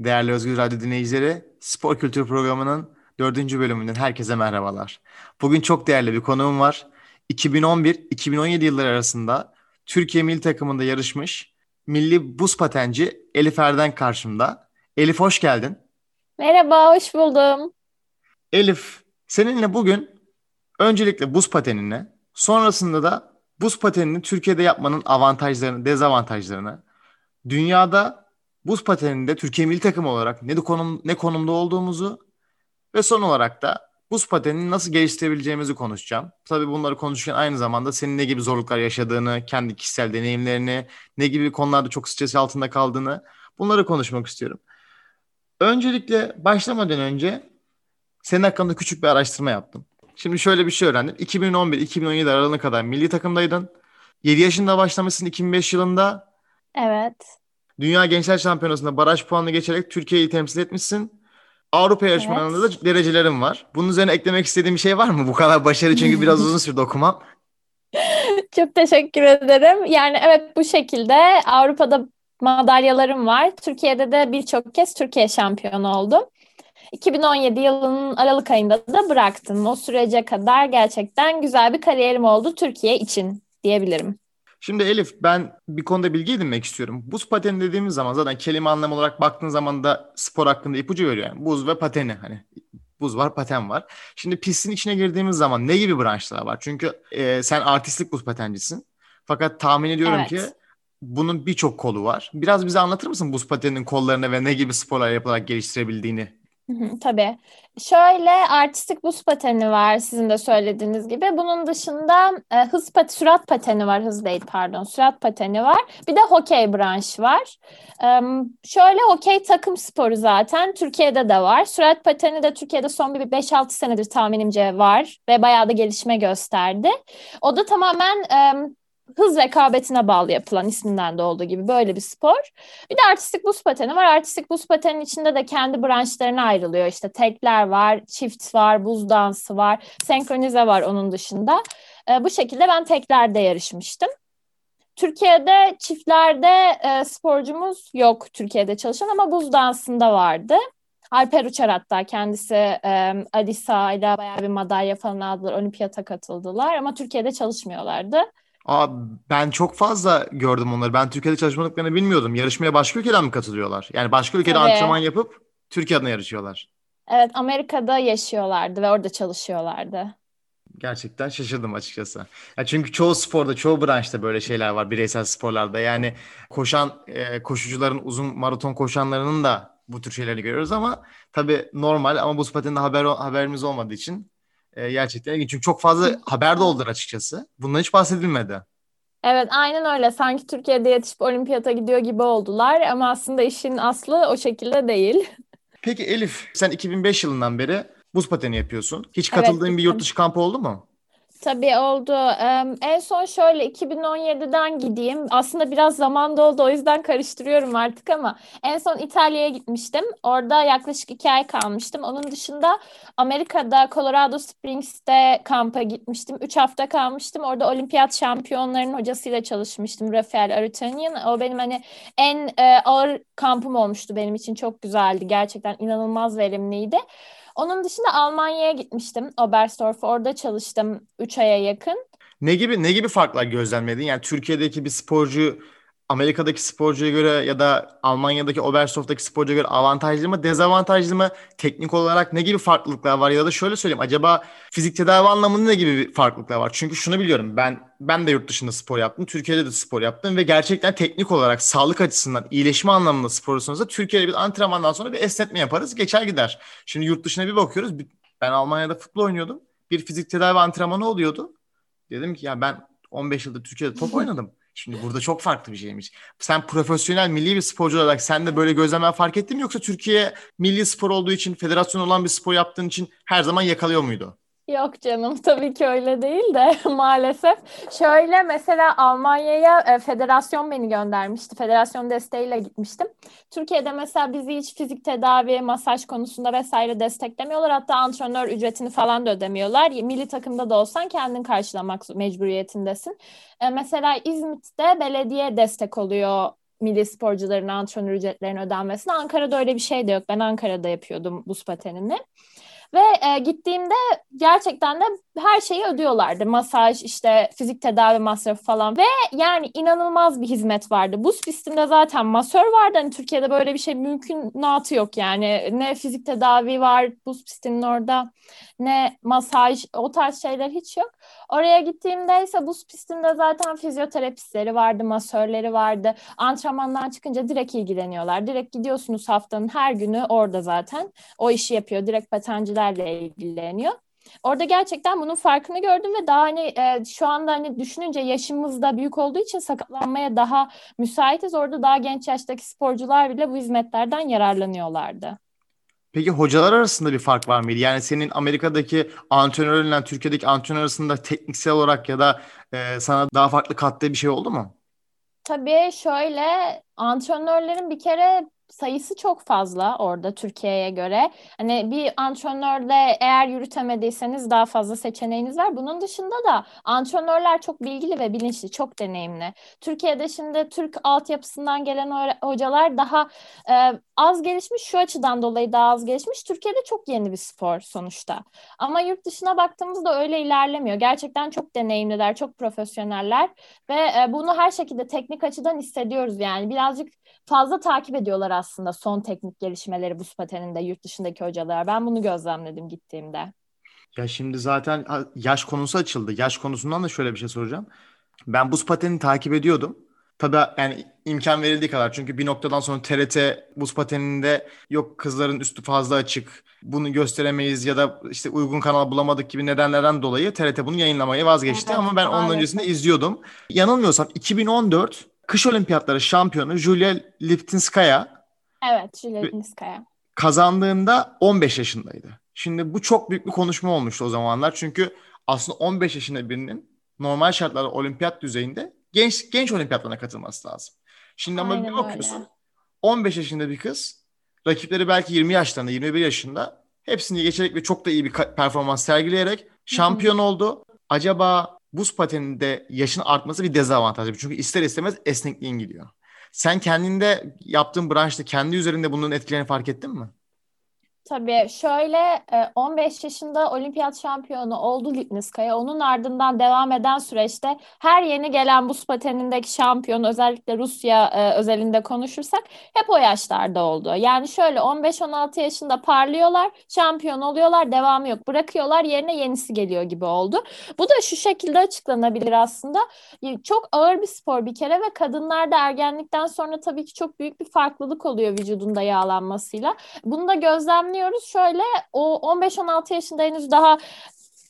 Değerli Özgür Radyo dinleyicileri, Spor Kültür Programı'nın dördüncü bölümünden herkese merhabalar. Bugün çok değerli bir konuğum var. 2011-2017 yılları arasında Türkiye milli takımında yarışmış milli buz patenci Elif Erden karşımda. Elif hoş geldin. Merhaba, hoş buldum. Elif, seninle bugün öncelikle buz patenini, sonrasında da buz patenini Türkiye'de yapmanın avantajlarını, dezavantajlarını, dünyada buz pateninde Türkiye milli takım olarak ne konum ne konumda olduğumuzu ve son olarak da buz patenini nasıl geliştirebileceğimizi konuşacağım. Tabii bunları konuşurken aynı zamanda senin ne gibi zorluklar yaşadığını, kendi kişisel deneyimlerini, ne gibi konularda çok stres altında kaldığını bunları konuşmak istiyorum. Öncelikle başlamadan önce senin hakkında küçük bir araştırma yaptım. Şimdi şöyle bir şey öğrendim. 2011-2017 aralığına kadar milli takımdaydın. 7 yaşında başlamışsın 2005 yılında. Evet. Dünya Gençler Şampiyonası'nda baraj puanını geçerek Türkiye'yi temsil etmişsin. Avrupa yarışmalarında evet. da derecelerin var. Bunun üzerine eklemek istediğim bir şey var mı? Bu kadar başarı çünkü biraz uzun sürdü okumam. Çok teşekkür ederim. Yani evet bu şekilde Avrupa'da madalyalarım var. Türkiye'de de birçok kez Türkiye şampiyonu oldum. 2017 yılının Aralık ayında da bıraktım. O sürece kadar gerçekten güzel bir kariyerim oldu Türkiye için diyebilirim. Şimdi Elif ben bir konuda bilgi edinmek istiyorum. Buz pateni dediğimiz zaman zaten kelime anlamı olarak baktığın zaman da spor hakkında ipucu veriyor. Yani buz ve pateni hani buz var paten var. Şimdi pistin içine girdiğimiz zaman ne gibi branşlar var? Çünkü e, sen artistlik buz patencisin. Fakat tahmin ediyorum evet. ki bunun birçok kolu var. Biraz bize anlatır mısın buz pateninin kollarını ve ne gibi sporlar yapılarak geliştirebildiğini? Tabii. Şöyle artistik buz pateni var sizin de söylediğiniz gibi. Bunun dışında e, hız pat sürat pateni var. Hız değil pardon. Sürat pateni var. Bir de hokey branş var. E, şöyle hokey takım sporu zaten. Türkiye'de de var. Sürat pateni de Türkiye'de son bir 5-6 senedir tahminimce var. Ve bayağı da gelişme gösterdi. O da tamamen e, hız rekabetine bağlı yapılan isminden de olduğu gibi böyle bir spor. Bir de artistik buz pateni var. Artistik buz patenin içinde de kendi branşlarına ayrılıyor. İşte tekler var, çift var, buz dansı var, senkronize var onun dışında. E, bu şekilde ben teklerde yarışmıştım. Türkiye'de çiftlerde e, sporcumuz yok Türkiye'de çalışan ama buz dansında vardı. Alper Uçar hatta kendisi e, Alisa ile bayağı bir madalya falan aldılar. Olimpiyata katıldılar ama Türkiye'de çalışmıyorlardı. Aa, ben çok fazla gördüm onları. Ben Türkiye'de çalışmadıklarını bilmiyordum. Yarışmaya başka ülkeden mi katılıyorlar? Yani başka ülkede Tabii. antrenman yapıp Türkiye adına yarışıyorlar. Evet, Amerika'da yaşıyorlardı ve orada çalışıyorlardı. Gerçekten şaşırdım açıkçası. Ya çünkü çoğu sporda, çoğu branşta böyle şeyler var bireysel sporlarda. Yani koşan e, koşucuların uzun maraton koşanlarının da bu tür şeyleri görüyoruz ama tabii normal ama bu patende haber haberimiz olmadığı için e, gerçekten ilginç. Çünkü çok fazla haber de oldular açıkçası. Bundan hiç bahsedilmedi. Evet aynen öyle. Sanki Türkiye'de yetişip olimpiyata gidiyor gibi oldular ama aslında işin aslı o şekilde değil. Peki Elif sen 2005 yılından beri buz pateni yapıyorsun. Hiç katıldığın evet, bir yurt dışı kampı oldu mu? Tabii oldu. En son şöyle 2017'den gideyim. Aslında biraz zaman doldu o yüzden karıştırıyorum artık ama en son İtalya'ya gitmiştim. Orada yaklaşık iki ay kalmıştım. Onun dışında Amerika'da Colorado Springs'te kampa gitmiştim. Üç hafta kalmıştım. Orada olimpiyat şampiyonlarının hocasıyla çalışmıştım. Rafael Arutanian. O benim hani en e, ağır kampım olmuştu benim için. Çok güzeldi. Gerçekten inanılmaz verimliydi. Onun dışında Almanya'ya gitmiştim. Oberstdorf orada çalıştım 3 aya yakın. Ne gibi ne gibi farklar gözlemledin? Yani Türkiye'deki bir sporcu Amerika'daki sporcuya göre ya da Almanya'daki Oberstdorf'taki sporcuya göre avantajlı mı, dezavantajlı mı? Teknik olarak ne gibi farklılıklar var? Ya da şöyle söyleyeyim, acaba fizik tedavi anlamında ne gibi farklılıklar var? Çünkü şunu biliyorum, ben ben de yurt dışında spor yaptım, Türkiye'de de spor yaptım ve gerçekten teknik olarak sağlık açısından, iyileşme anlamında spor olursa Türkiye'de bir antrenmandan sonra bir esnetme yaparız, geçer gider. Şimdi yurt dışına bir bakıyoruz, ben Almanya'da futbol oynuyordum. Bir fizik tedavi antrenmanı oluyordu. Dedim ki ya ben 15 yıldır Türkiye'de top oynadım. Şimdi burada çok farklı bir şeymiş. Sen profesyonel milli bir sporcu olarak sen de böyle gözlemler fark ettin mi yoksa Türkiye milli spor olduğu için federasyon olan bir spor yaptığın için her zaman yakalıyor muydu? Yok canım tabii ki öyle değil de maalesef. Şöyle mesela Almanya'ya e, federasyon beni göndermişti. Federasyon desteğiyle gitmiştim. Türkiye'de mesela bizi hiç fizik tedavi, masaj konusunda vesaire desteklemiyorlar. Hatta antrenör ücretini falan da ödemiyorlar. Milli takımda da olsan kendin karşılamak mecburiyetindesin. E, mesela İzmit'te belediye destek oluyor milli sporcuların antrenör ücretlerinin ödenmesine. Ankara'da öyle bir şey de yok. Ben Ankara'da yapıyordum buz patenini. Ve e, gittiğimde gerçekten de her şeyi ödüyorlardı. Masaj, işte fizik tedavi masrafı falan. Ve yani inanılmaz bir hizmet vardı. Buz pistinde zaten masör vardı. Hani Türkiye'de böyle bir şey mümkünatı yok yani. Ne fizik tedavi var buz pistinin orada ne masaj o tarz şeyler hiç yok. Oraya gittiğimde ise buz pistinde zaten fizyoterapistleri vardı, masörleri vardı. Antrenmandan çıkınca direkt ilgileniyorlar. Direkt gidiyorsunuz haftanın her günü orada zaten. O işi yapıyor. Direkt patencilerle ilgileniyor. Orada gerçekten bunun farkını gördüm ve daha hani e, şu anda hani düşününce yaşımız da büyük olduğu için sakatlanmaya daha müsaitiz. Orada daha genç yaştaki sporcular bile bu hizmetlerden yararlanıyorlardı. Peki hocalar arasında bir fark var mıydı? Yani senin Amerika'daki antrenörle Türkiye'deki antrenör arasında tekniksel olarak ya da e, sana daha farklı kattığı bir şey oldu mu? Tabii şöyle antrenörlerin bir kere sayısı çok fazla orada Türkiye'ye göre. Hani bir antrenörle eğer yürütemediyseniz daha fazla seçeneğiniz var. Bunun dışında da antrenörler çok bilgili ve bilinçli, çok deneyimli. Türkiye'de şimdi Türk altyapısından gelen hocalar daha e, az gelişmiş, şu açıdan dolayı daha az gelişmiş. Türkiye'de çok yeni bir spor sonuçta. Ama yurt dışına baktığımızda öyle ilerlemiyor. Gerçekten çok deneyimliler, çok profesyoneller ve e, bunu her şekilde teknik açıdan hissediyoruz yani. Birazcık fazla takip ediyorlar aslında son teknik gelişmeleri buz pateninde yurt dışındaki hocalar. Ben bunu gözlemledim gittiğimde. Ya şimdi zaten yaş konusu açıldı. Yaş konusundan da şöyle bir şey soracağım. Ben buz patenini takip ediyordum. Tabii yani imkan verildiği kadar. Çünkü bir noktadan sonra TRT buz pateninde yok kızların üstü fazla açık. Bunu gösteremeyiz ya da işte uygun kanal bulamadık gibi nedenlerden dolayı TRT bunu yayınlamayı vazgeçti. Evet, Ama ben onun öncesinde izliyordum. Yanılmıyorsam 2014 Kış Olimpiyatları şampiyonu Julia Liptinskaya. Evet, Julia Liptinskaya. Kazandığında 15 yaşındaydı. Şimdi bu çok büyük bir konuşma olmuştu o zamanlar. Çünkü aslında 15 yaşında birinin normal şartlarda olimpiyat düzeyinde genç genç olimpiyatlarına katılması lazım. Şimdi ama Aynen bir bakıyorsun öyle. 15 yaşında bir kız rakipleri belki 20 yaşlarında 21 yaşında hepsini geçerek ve çok da iyi bir performans sergileyerek şampiyon oldu. Acaba buz pateninde yaşın artması bir dezavantaj. Çünkü ister istemez esnekliğin gidiyor. Sen kendinde yaptığın branşta kendi üzerinde bunun etkilerini fark ettin mi? Tabii şöyle 15 e, yaşında olimpiyat şampiyonu oldu Lipniskaya. Onun ardından devam eden süreçte her yeni gelen buz patenindeki şampiyon özellikle Rusya e, özelinde konuşursak hep o yaşlarda oldu. Yani şöyle 15-16 yaşında parlıyorlar, şampiyon oluyorlar, devamı yok. Bırakıyorlar yerine yenisi geliyor gibi oldu. Bu da şu şekilde açıklanabilir aslında. Çok ağır bir spor bir kere ve kadınlarda ergenlikten sonra tabii ki çok büyük bir farklılık oluyor vücudunda yağlanmasıyla. Bunu da gözlemliyoruz anlıyoruz. Şöyle o 15-16 yaşında henüz daha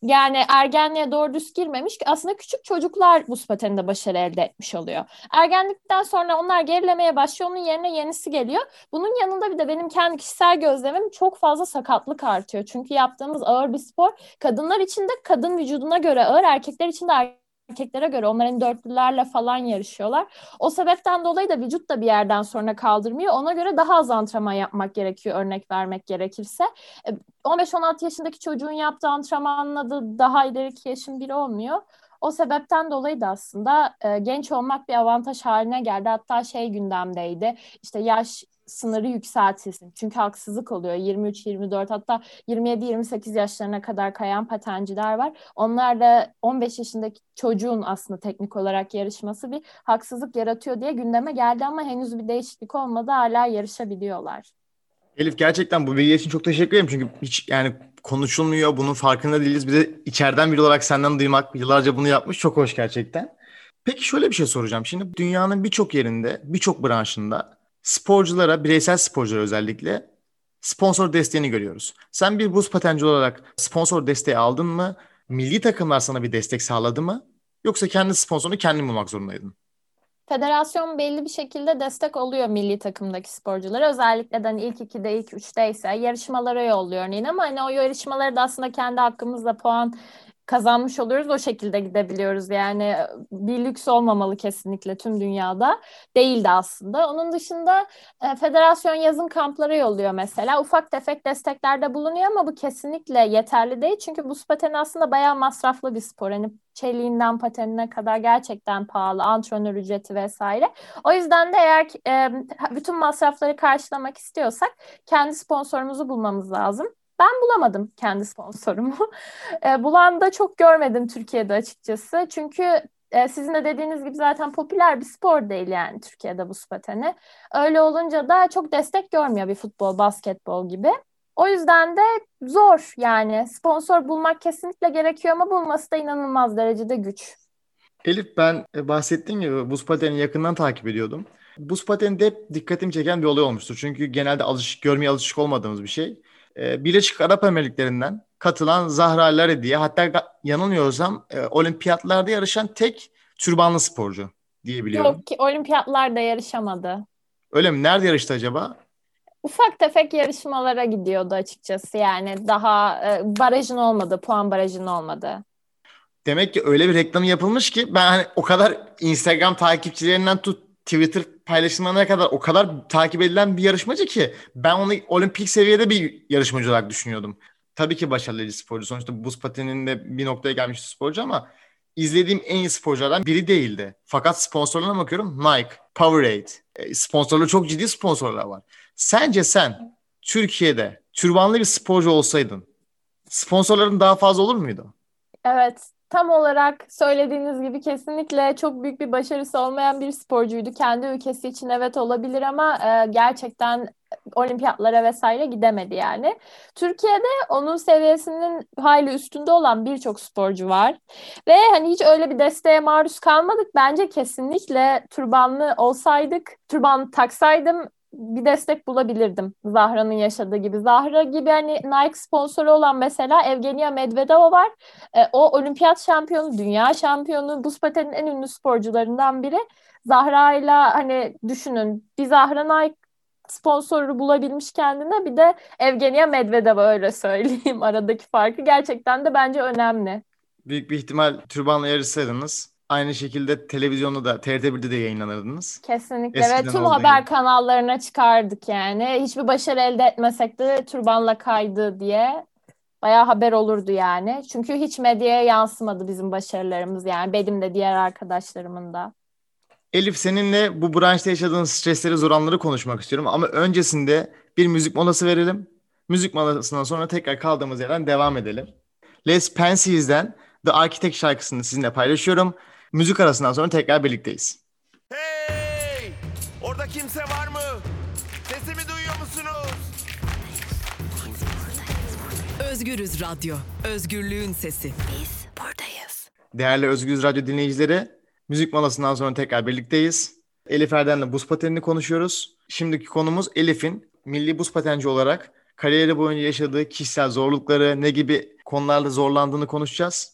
yani ergenliğe doğru düz girmemiş ki aslında küçük çocuklar buz pateninde başarı elde etmiş oluyor. Ergenlikten sonra onlar gerilemeye başlıyor. Onun yerine yenisi geliyor. Bunun yanında bir de benim kendi kişisel gözlemim çok fazla sakatlık artıyor. Çünkü yaptığımız ağır bir spor. Kadınlar için de kadın vücuduna göre ağır, erkekler için de erkeklere göre onların dörtlülerle falan yarışıyorlar. O sebepten dolayı da vücut da bir yerden sonra kaldırmıyor. Ona göre daha az antrenman yapmak gerekiyor örnek vermek gerekirse. 15-16 e, yaşındaki çocuğun yaptığı antrenmanla da daha ileriki yaşın biri olmuyor. O sebepten dolayı da aslında e, genç olmak bir avantaj haline geldi. Hatta şey gündemdeydi. İşte yaş sınırı yükseltilsin. Çünkü haksızlık oluyor. 23, 24 hatta 27, 28 yaşlarına kadar kayan patenciler var. Onlar da 15 yaşındaki çocuğun aslında teknik olarak yarışması bir haksızlık yaratıyor diye gündeme geldi ama henüz bir değişiklik olmadı. Hala yarışabiliyorlar. Elif gerçekten bu bilgi için çok teşekkür ederim. Çünkü hiç yani konuşulmuyor. Bunun farkında değiliz. Bir de içeriden biri olarak senden duymak, yıllarca bunu yapmış çok hoş gerçekten. Peki şöyle bir şey soracağım. Şimdi dünyanın birçok yerinde, birçok branşında sporculara, bireysel sporculara özellikle sponsor desteğini görüyoruz. Sen bir buz patenci olarak sponsor desteği aldın mı? Milli takımlar sana bir destek sağladı mı? Yoksa kendi sponsorunu kendin bulmak zorundaydın? Federasyon belli bir şekilde destek oluyor milli takımdaki sporculara. Özellikle de hani ilk ikide, ilk üçte ise yarışmalara yolluyor örneğin ama hani o yarışmaları da aslında kendi hakkımızla puan kazanmış oluyoruz. O şekilde gidebiliyoruz. Yani bir lüks olmamalı kesinlikle tüm dünyada. Değildi aslında. Onun dışında e, federasyon yazın kamplara yolluyor mesela. Ufak tefek desteklerde bulunuyor ama bu kesinlikle yeterli değil. Çünkü buz pateni aslında bayağı masraflı bir spor. Hani çeliğinden patenine kadar gerçekten pahalı. Antrenör ücreti vesaire. O yüzden de eğer e, bütün masrafları karşılamak istiyorsak kendi sponsorumuzu bulmamız lazım. Ben bulamadım kendi sponsorumu. E, bulan da çok görmedim Türkiye'de açıkçası. Çünkü e, sizin de dediğiniz gibi zaten popüler bir spor değil yani Türkiye'de bu pateni. Öyle olunca da çok destek görmüyor bir futbol, basketbol gibi. O yüzden de zor yani sponsor bulmak kesinlikle gerekiyor ama bulması da inanılmaz derecede güç. Elif ben e, bahsettiğim gibi buz pateni yakından takip ediyordum. Buz pateni de hep dikkatimi çeken bir olay olmuştur. Çünkü genelde alışık, görmeye alışık olmadığımız bir şey. Ee, Birleşik Arap Emirlikleri'nden katılan Zahra Lare diye hatta yanılmıyorsam e, olimpiyatlarda yarışan tek türbanlı sporcu diyebiliyorum. Yok ki olimpiyatlarda yarışamadı. Öyle mi? Nerede yarıştı acaba? Ufak tefek yarışmalara gidiyordu açıkçası yani daha e, barajın olmadı, puan barajın olmadı. Demek ki öyle bir reklamı yapılmış ki ben hani o kadar Instagram takipçilerinden tut Twitter paylaşımlarına kadar o kadar takip edilen bir yarışmacı ki ben onu olimpik seviyede bir yarışmacı olarak düşünüyordum. Tabii ki başarılı bir sporcu. Sonuçta buz pateninde bir noktaya gelmiş sporcu ama izlediğim en iyi sporculardan biri değildi. Fakat sponsorlarına bakıyorum Nike, Powerade. E, sponsorlu çok ciddi sponsorlar var. Sence sen Türkiye'de türbanlı bir sporcu olsaydın sponsorların daha fazla olur muydu? Evet, tam olarak söylediğiniz gibi kesinlikle çok büyük bir başarısı olmayan bir sporcuydu. Kendi ülkesi için evet olabilir ama e, gerçekten olimpiyatlara vesaire gidemedi yani. Türkiye'de onun seviyesinin hayli üstünde olan birçok sporcu var. Ve hani hiç öyle bir desteğe maruz kalmadık. Bence kesinlikle türbanlı olsaydık, türban taksaydım bir destek bulabilirdim Zahra'nın yaşadığı gibi. Zahra gibi hani Nike sponsoru olan mesela Evgenia Medvedeva var. E, o olimpiyat şampiyonu, dünya şampiyonu, buz patenin en ünlü sporcularından biri. Zahra ile hani düşünün bir Zahra Nike sponsoru bulabilmiş kendine bir de Evgenia Medvedeva öyle söyleyeyim aradaki farkı gerçekten de bence önemli. Büyük bir ihtimal türbanla yarışsaydınız Aynı şekilde televizyonda da TRT1'de de yayınlanırdınız. Kesinlikle Eskiden ve tüm haber gibi. kanallarına çıkardık yani. Hiçbir başarı elde etmesek de türbanla kaydı diye bayağı haber olurdu yani. Çünkü hiç medyaya yansımadı bizim başarılarımız yani benim de diğer arkadaşlarımın da. Elif seninle bu branşta yaşadığın stresleri, zor anları konuşmak istiyorum ama öncesinde bir müzik molası verelim. Müzik molasından sonra tekrar kaldığımız yerden devam edelim. Les Pensie's'den The Architect şarkısını sizinle paylaşıyorum. Müzik arasından sonra tekrar birlikteyiz. Hey! Orada kimse var mı? Sesimi duyuyor musunuz? Özgürüz Radyo. Özgürlüğün sesi. Biz buradayız. Değerli Özgürüz Radyo dinleyicileri, müzik molasından sonra tekrar birlikteyiz. Elif Erdem'le buz patenini konuşuyoruz. Şimdiki konumuz Elif'in milli buz patenci olarak kariyeri boyunca yaşadığı kişisel zorlukları, ne gibi konularda zorlandığını konuşacağız.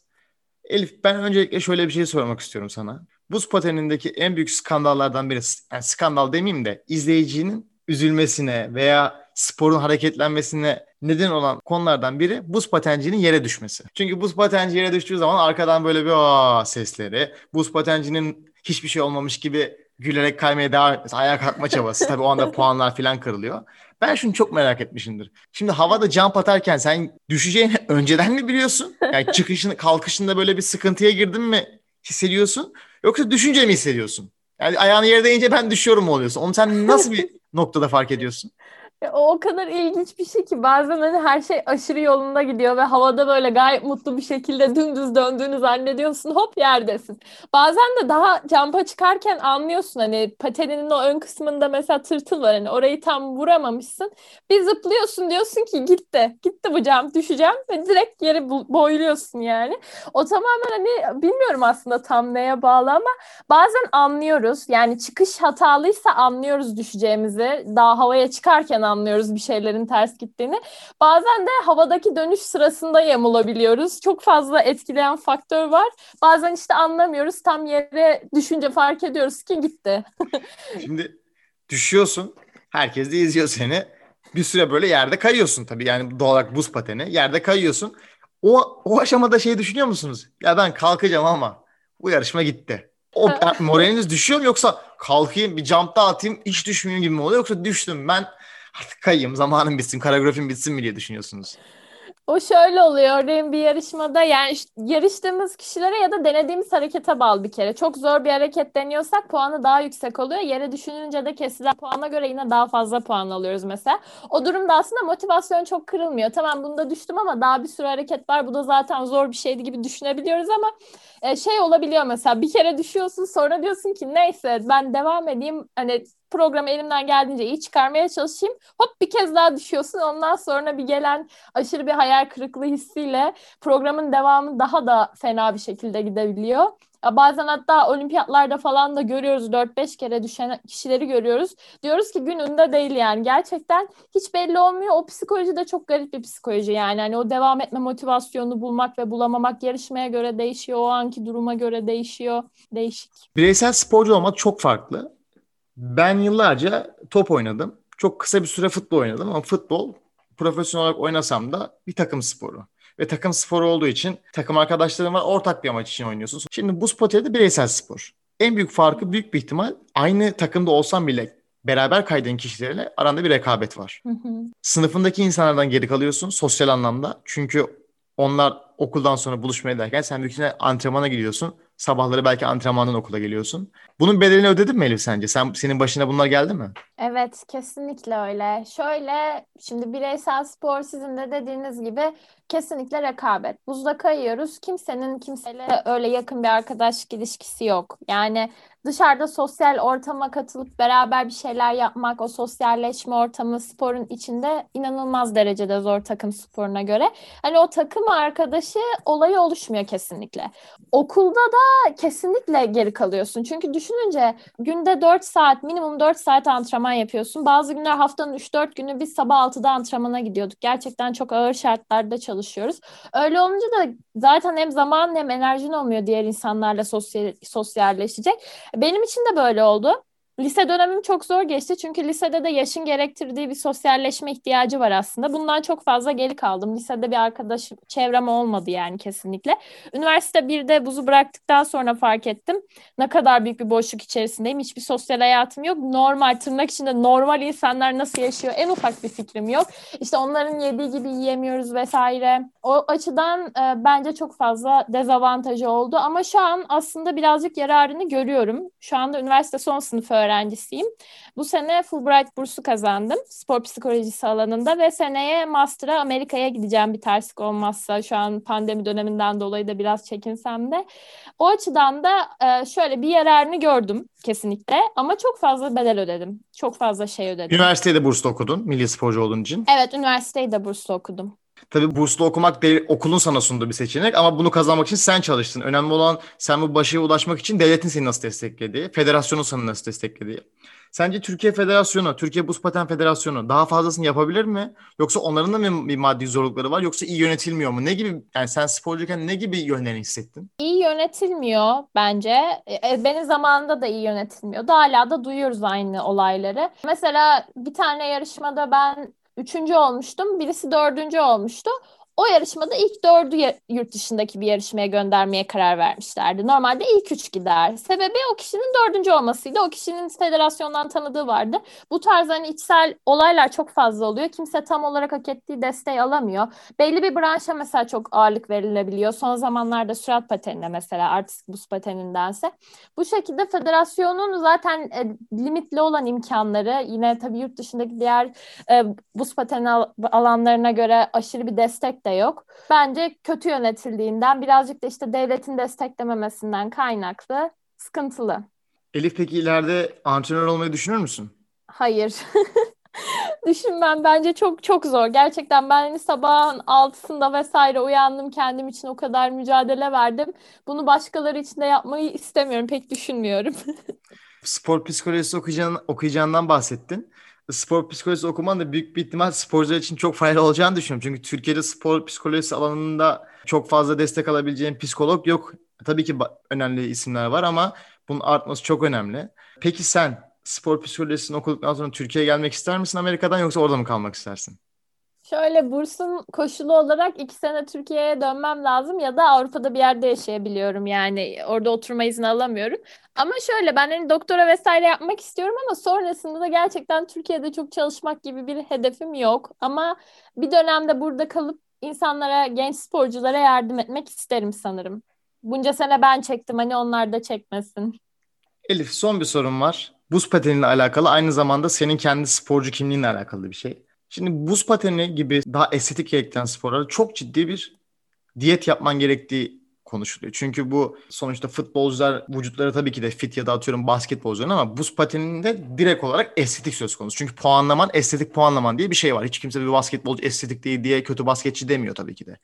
Elif ben öncelikle şöyle bir şey sormak istiyorum sana. Buz patenindeki en büyük skandallardan biri, yani skandal demeyeyim de izleyicinin üzülmesine veya sporun hareketlenmesine neden olan konulardan biri buz patencinin yere düşmesi. Çünkü buz patenci yere düştüğü zaman arkadan böyle bir aa sesleri, buz patencinin hiçbir şey olmamış gibi gülerek kaymaya devam etmesi, ayağa kalkma çabası. Tabii o anda puanlar falan kırılıyor. Ben şunu çok merak etmişimdir. Şimdi havada jump atarken sen düşeceğini önceden mi biliyorsun? Yani çıkışını, kalkışında böyle bir sıkıntıya girdin mi hissediyorsun? Yoksa düşünce mi hissediyorsun? Yani ayağını yere değince ben düşüyorum mu oluyorsun? Onu sen nasıl bir noktada fark ediyorsun? O o kadar ilginç bir şey ki bazen hani her şey aşırı yolunda gidiyor ve havada böyle gayet mutlu bir şekilde dümdüz döndüğünü zannediyorsun hop yerdesin. Bazen de daha campa çıkarken anlıyorsun hani pateninin o ön kısmında mesela tırtıl var hani orayı tam vuramamışsın. Bir zıplıyorsun diyorsun ki gitti gitti bu cam düşeceğim ve direkt yeri boyluyorsun yani. O tamamen hani bilmiyorum aslında tam neye bağlı ama bazen anlıyoruz yani çıkış hatalıysa anlıyoruz düşeceğimizi daha havaya çıkarken anlıyoruz bir şeylerin ters gittiğini. Bazen de havadaki dönüş sırasında yamulabiliyoruz. Çok fazla etkileyen faktör var. Bazen işte anlamıyoruz. Tam yere düşünce fark ediyoruz ki gitti. Şimdi düşüyorsun. Herkes de izliyor seni. Bir süre böyle yerde kayıyorsun tabii. Yani doğal olarak buz pateni. Yerde kayıyorsun. O, o aşamada şey düşünüyor musunuz? Ya ben kalkacağım ama bu yarışma gitti. O moraliniz düşüyor mu yoksa kalkayım bir jump'ta atayım hiç düşmeyeyim gibi mi oluyor yoksa düştüm ben artık kayayım zamanım bitsin koreografim bitsin mi diye düşünüyorsunuz? O şöyle oluyor. Örneğin bir yarışmada yani yarıştığımız kişilere ya da denediğimiz harekete bağlı bir kere. Çok zor bir hareket deniyorsak puanı daha yüksek oluyor. Yere düşününce de kesilen puana göre yine daha fazla puan alıyoruz mesela. O durumda aslında motivasyon çok kırılmıyor. Tamam bunda düştüm ama daha bir sürü hareket var. Bu da zaten zor bir şeydi gibi düşünebiliyoruz ama e, şey olabiliyor mesela bir kere düşüyorsun sonra diyorsun ki neyse ben devam edeyim. Hani programı elimden geldiğince iyi çıkarmaya çalışayım. Hop bir kez daha düşüyorsun. Ondan sonra bir gelen aşırı bir hayal kırıklığı hissiyle programın devamı daha da fena bir şekilde gidebiliyor. Bazen hatta olimpiyatlarda falan da görüyoruz 4-5 kere düşen kişileri görüyoruz. Diyoruz ki gününde değil yani. Gerçekten hiç belli olmuyor. O psikoloji de çok garip bir psikoloji yani. Hani o devam etme motivasyonunu bulmak ve bulamamak yarışmaya göre değişiyor. O anki duruma göre değişiyor. Değişik. Bireysel sporcu olmak çok farklı. Ben yıllarca top oynadım. Çok kısa bir süre futbol oynadım ama futbol profesyonel olarak oynasam da bir takım sporu. Ve takım sporu olduğu için takım arkadaşlarım var ortak bir amaç için oynuyorsun. Şimdi bu spor de bireysel spor. En büyük farkı büyük bir ihtimal aynı takımda olsam bile beraber kaydığın kişilerle aranda bir rekabet var. Hı hı. Sınıfındaki insanlardan geri kalıyorsun sosyal anlamda. Çünkü onlar okuldan sonra buluşmaya derken sen büyük ihtimalle antrenmana gidiyorsun. Sabahları belki antrenmandan okula geliyorsun. Bunun bedelini ödedin mi Elif sence? Sen senin başına bunlar geldi mi? Evet, kesinlikle öyle. Şöyle, şimdi bireysel spor sizin de dediğiniz gibi kesinlikle rekabet. Buzda kayıyoruz. Kimsenin kimseyle öyle yakın bir arkadaşlık ilişkisi yok. Yani dışarıda sosyal ortama katılıp beraber bir şeyler yapmak, o sosyalleşme ortamı sporun içinde inanılmaz derecede zor takım sporuna göre. Hani o takım arkadaşı olayı oluşmuyor kesinlikle. Okulda da kesinlikle geri kalıyorsun. Çünkü düşününce günde 4 saat, minimum 4 saat antrenman yapıyorsun. Bazı günler haftanın 3-4 günü biz sabah 6'da antrenmana gidiyorduk. Gerçekten çok ağır şartlarda çalışıyoruz. Öyle olunca da zaten hem zaman hem enerjin olmuyor diğer insanlarla sosyal, sosyalleşecek. Benim için de böyle oldu. Lise dönemim çok zor geçti çünkü lisede de yaşın gerektirdiği bir sosyalleşme ihtiyacı var aslında. Bundan çok fazla geri kaldım. Lisede bir arkadaş çevrem olmadı yani kesinlikle. Üniversite 1'de buzu bıraktıktan sonra fark ettim. Ne kadar büyük bir boşluk içerisindeyim. Hiçbir sosyal hayatım yok. Normal tırnak içinde normal insanlar nasıl yaşıyor en ufak bir fikrim yok. İşte onların yediği gibi yiyemiyoruz vesaire. O açıdan e, bence çok fazla dezavantajı oldu ama şu an aslında birazcık yararını görüyorum. Şu anda üniversite son sınıf öğrencisiyim öğrencisiyim. Bu sene Fulbright bursu kazandım spor psikolojisi alanında ve seneye master'a Amerika'ya gideceğim bir terslik olmazsa. Şu an pandemi döneminden dolayı da biraz çekinsem de. O açıdan da e, şöyle bir yararını gördüm kesinlikle ama çok fazla bedel ödedim. Çok fazla şey ödedim. Üniversitede burslu okudun milli sporcu olduğun için. Evet üniversiteyi de burslu okudum. Tabii burslu okumak değil, okulun sana sunduğu bir seçenek ama bunu kazanmak için sen çalıştın. Önemli olan sen bu başarıya ulaşmak için devletin seni nasıl desteklediği, federasyonun seni nasıl desteklediği. Sence Türkiye Federasyonu, Türkiye Buz Paten Federasyonu daha fazlasını yapabilir mi? Yoksa onların da mı bir maddi zorlukları var yoksa iyi yönetilmiyor mu? Ne gibi yani sen sporcuyken ne gibi yönlerini hissettin? İyi yönetilmiyor bence. E, e, benim zamanında da iyi yönetilmiyordu. Hala da duyuyoruz aynı olayları. Mesela bir tane yarışmada ben üçüncü olmuştum. Birisi dördüncü olmuştu. O yarışmada ilk dördü yurt dışındaki bir yarışmaya göndermeye karar vermişlerdi. Normalde ilk üç gider. Sebebi o kişinin dördüncü olmasıydı. O kişinin federasyondan tanıdığı vardı. Bu tarz hani içsel olaylar çok fazla oluyor. Kimse tam olarak hak ettiği desteği alamıyor. Belli bir branşa mesela çok ağırlık verilebiliyor. Son zamanlarda sürat patenine mesela artistik buz patenindense. Bu şekilde federasyonun zaten e, limitli olan imkanları yine tabii yurt dışındaki diğer e, buz pateni alanlarına göre aşırı bir destek de de yok. Bence kötü yönetildiğinden birazcık da işte devletin desteklememesinden kaynaklı sıkıntılı. Elif peki ileride antrenör olmayı düşünür müsün? Hayır. Düşünmem bence çok çok zor. Gerçekten ben hani sabahın altısında vesaire uyandım kendim için o kadar mücadele verdim. Bunu başkaları için de yapmayı istemiyorum. Pek düşünmüyorum. Spor psikolojisi okuyacağın, okuyacağından bahsettin spor psikolojisi okuman da büyük bir ihtimal sporcular için çok faydalı olacağını düşünüyorum. Çünkü Türkiye'de spor psikolojisi alanında çok fazla destek alabileceğin psikolog yok. Tabii ki önemli isimler var ama bunun artması çok önemli. Peki sen spor psikolojisini okuduktan sonra Türkiye'ye gelmek ister misin Amerika'dan yoksa orada mı kalmak istersin? Şöyle bursun koşulu olarak iki sene Türkiye'ye dönmem lazım ya da Avrupa'da bir yerde yaşayabiliyorum yani orada oturma izni alamıyorum. Ama şöyle ben hani doktora vesaire yapmak istiyorum ama sonrasında da gerçekten Türkiye'de çok çalışmak gibi bir hedefim yok. Ama bir dönemde burada kalıp insanlara, genç sporculara yardım etmek isterim sanırım. Bunca sene ben çektim hani onlar da çekmesin. Elif son bir sorum var. Buz pateniyle alakalı aynı zamanda senin kendi sporcu kimliğinle alakalı bir şey. Şimdi buz pateni gibi daha estetik gerektiren sporlarda çok ciddi bir diyet yapman gerektiği konuşuluyor. Çünkü bu sonuçta futbolcular vücutları tabii ki de fit ya da atıyorum basketbolcuların ama buz pateninde direkt olarak estetik söz konusu. Çünkü puanlaman estetik puanlaman diye bir şey var. Hiç kimse bir basketbolcu estetik değil diye kötü basketçi demiyor tabii ki de.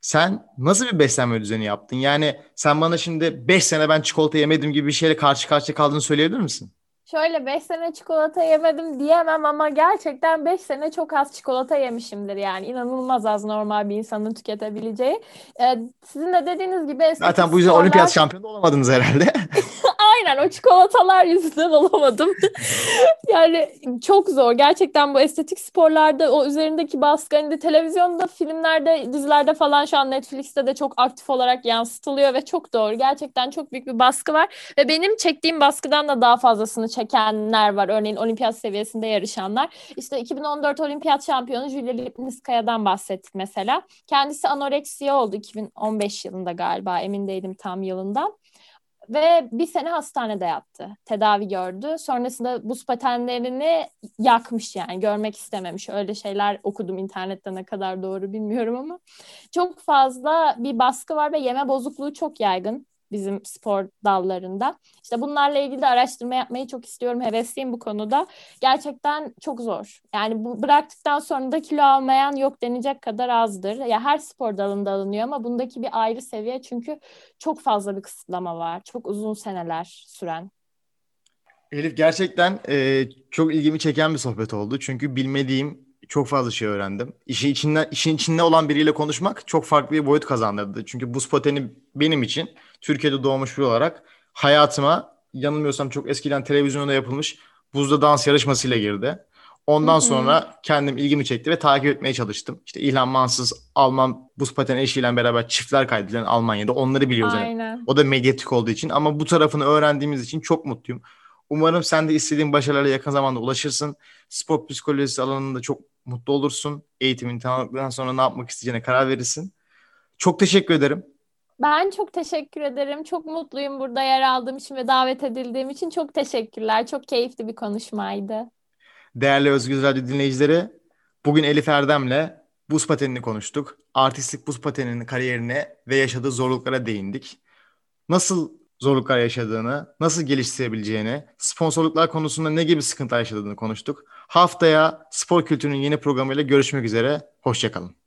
Sen nasıl bir beslenme düzeni yaptın? Yani sen bana şimdi 5 sene ben çikolata yemedim gibi bir şeyle karşı karşıya kaldığını söyleyebilir misin? Şöyle 5 sene çikolata yemedim diyemem ama gerçekten 5 sene çok az çikolata yemişimdir yani. inanılmaz az normal bir insanın tüketebileceği. Ee, sizin de dediğiniz gibi Zaten bu yüzden sporlar... olimpiyat şampiyonu olamadınız herhalde. Aynen o çikolatalar yüzünden olamadım. yani çok zor. Gerçekten bu estetik sporlarda o üzerindeki baskı hani de televizyonda, filmlerde, dizilerde falan şu an Netflix'te de çok aktif olarak yansıtılıyor ve çok doğru. Gerçekten çok büyük bir baskı var ve benim çektiğim baskıdan da daha fazlasını çekenler var. Örneğin olimpiyat seviyesinde yarışanlar. İşte 2014 olimpiyat şampiyonu Julia Lipniskaya'dan bahsettik mesela. Kendisi anoreksiye oldu 2015 yılında galiba emin değilim tam yılından. Ve bir sene hastanede yattı. Tedavi gördü. Sonrasında buz patenlerini yakmış yani. Görmek istememiş. Öyle şeyler okudum internette ne kadar doğru bilmiyorum ama. Çok fazla bir baskı var ve yeme bozukluğu çok yaygın bizim spor dallarında. İşte bunlarla ilgili de araştırma yapmayı çok istiyorum. Hevesliyim bu konuda. Gerçekten çok zor. Yani bu bıraktıktan sonra da kilo almayan yok denecek kadar azdır. Ya her spor dalında alınıyor ama bundaki bir ayrı seviye çünkü çok fazla bir kısıtlama var. Çok uzun seneler süren. Elif gerçekten e, çok ilgimi çeken bir sohbet oldu. Çünkü bilmediğim çok fazla şey öğrendim. İşin içinde, işin içinde olan biriyle konuşmak çok farklı bir boyut kazandırdı. Çünkü buz pateni benim için Türkiye'de doğmuş biri olarak hayatıma yanılmıyorsam çok eskiden televizyonda yapılmış buzda dans yarışmasıyla girdi. Ondan Hı-hı. sonra kendim ilgimi çekti ve takip etmeye çalıştım. İşte İlhan Mansız Alman buz pateni eşiyle beraber çiftler kaydedilen Almanya'da onları biliyoruz. Aynen. Yani. O da medyatik olduğu için ama bu tarafını öğrendiğimiz için çok mutluyum. Umarım sen de istediğin başarılara yakın zamanda ulaşırsın. Spor psikolojisi alanında çok mutlu olursun. Eğitimini tamamladıktan sonra ne yapmak isteyeceğine karar verirsin. Çok teşekkür ederim. Ben çok teşekkür ederim. Çok mutluyum burada yer aldığım için ve davet edildiğim için. Çok teşekkürler. Çok keyifli bir konuşmaydı. Değerli Özgür Radyo dinleyicileri, bugün Elif Erdem'le buz patenini konuştuk. Artistlik buz pateninin kariyerine ve yaşadığı zorluklara değindik. Nasıl zorluklar yaşadığını, nasıl geliştirebileceğini, sponsorluklar konusunda ne gibi sıkıntılar yaşadığını konuştuk. Haftaya spor kültürünün yeni programıyla görüşmek üzere. Hoşçakalın.